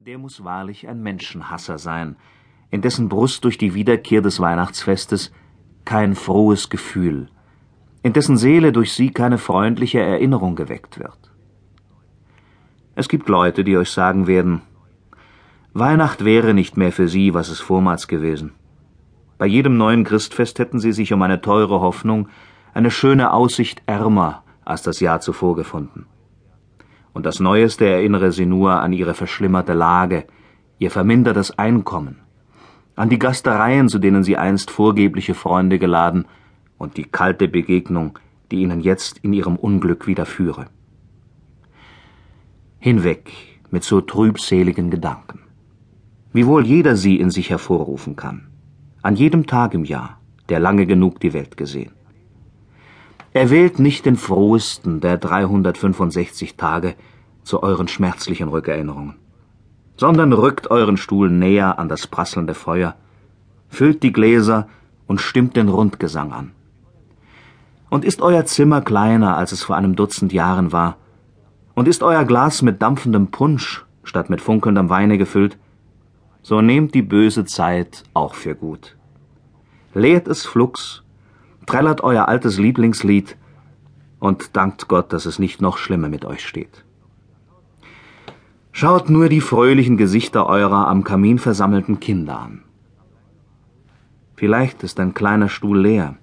Der muss wahrlich ein Menschenhasser sein, in dessen Brust durch die Wiederkehr des Weihnachtsfestes kein frohes Gefühl, in dessen Seele durch sie keine freundliche Erinnerung geweckt wird. Es gibt Leute, die euch sagen werden, Weihnacht wäre nicht mehr für sie, was es vormals gewesen. Bei jedem neuen Christfest hätten sie sich um eine teure Hoffnung, eine schöne Aussicht ärmer als das Jahr zuvor gefunden und das Neueste erinnere sie nur an ihre verschlimmerte Lage, ihr vermindertes Einkommen, an die Gastereien, zu denen sie einst vorgebliche Freunde geladen, und die kalte Begegnung, die ihnen jetzt in ihrem Unglück widerführe. Hinweg mit so trübseligen Gedanken. Wiewohl jeder sie in sich hervorrufen kann, an jedem Tag im Jahr, der lange genug die Welt gesehen. Er wählt nicht den frohesten der 365 Tage zu euren schmerzlichen Rückerinnerungen, sondern rückt euren Stuhl näher an das prasselnde Feuer, füllt die Gläser und stimmt den Rundgesang an. Und ist euer Zimmer kleiner, als es vor einem Dutzend Jahren war, und ist euer Glas mit dampfendem Punsch statt mit funkelndem Weine gefüllt, so nehmt die böse Zeit auch für gut. Leert es flugs trällert euer altes Lieblingslied und dankt Gott, dass es nicht noch schlimmer mit euch steht. Schaut nur die fröhlichen Gesichter eurer am Kamin versammelten Kinder an. Vielleicht ist ein kleiner Stuhl leer,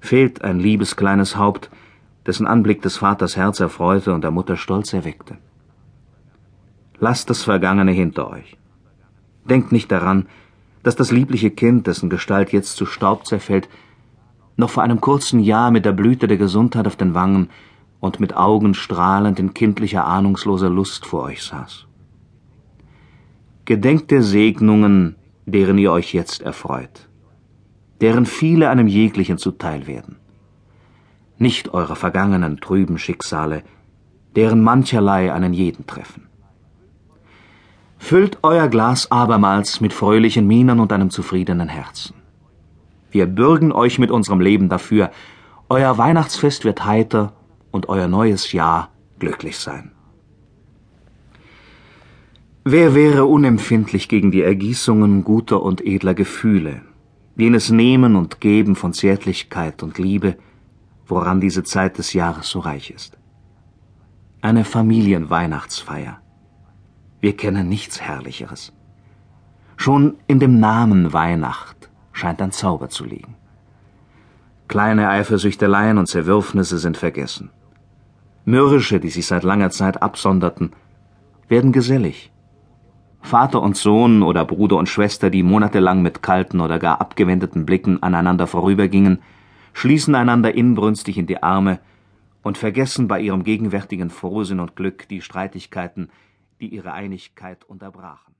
fehlt ein liebes kleines Haupt, dessen Anblick des Vaters Herz erfreute und der Mutter Stolz erweckte. Lasst das Vergangene hinter euch. Denkt nicht daran, dass das liebliche Kind, dessen Gestalt jetzt zu Staub zerfällt, noch vor einem kurzen Jahr mit der Blüte der Gesundheit auf den Wangen und mit Augen strahlend in kindlicher ahnungsloser Lust vor euch saß. Gedenkt der Segnungen, deren ihr euch jetzt erfreut, deren viele einem jeglichen zuteil werden. Nicht eurer vergangenen trüben Schicksale, deren mancherlei einen jeden treffen. Füllt euer Glas abermals mit fröhlichen Mienen und einem zufriedenen Herzen. Wir bürgen euch mit unserem Leben dafür, euer Weihnachtsfest wird heiter und euer neues Jahr glücklich sein. Wer wäre unempfindlich gegen die Ergießungen guter und edler Gefühle, jenes Nehmen und Geben von Zärtlichkeit und Liebe, woran diese Zeit des Jahres so reich ist? Eine Familienweihnachtsfeier. Wir kennen nichts Herrlicheres. Schon in dem Namen Weihnacht scheint ein Zauber zu liegen. Kleine Eifersüchteleien und Zerwürfnisse sind vergessen. Mürrische, die sich seit langer Zeit absonderten, werden gesellig. Vater und Sohn oder Bruder und Schwester, die monatelang mit kalten oder gar abgewendeten Blicken aneinander vorübergingen, schließen einander inbrünstig in die Arme und vergessen bei ihrem gegenwärtigen Frohsinn und Glück die Streitigkeiten, die ihre Einigkeit unterbrachen.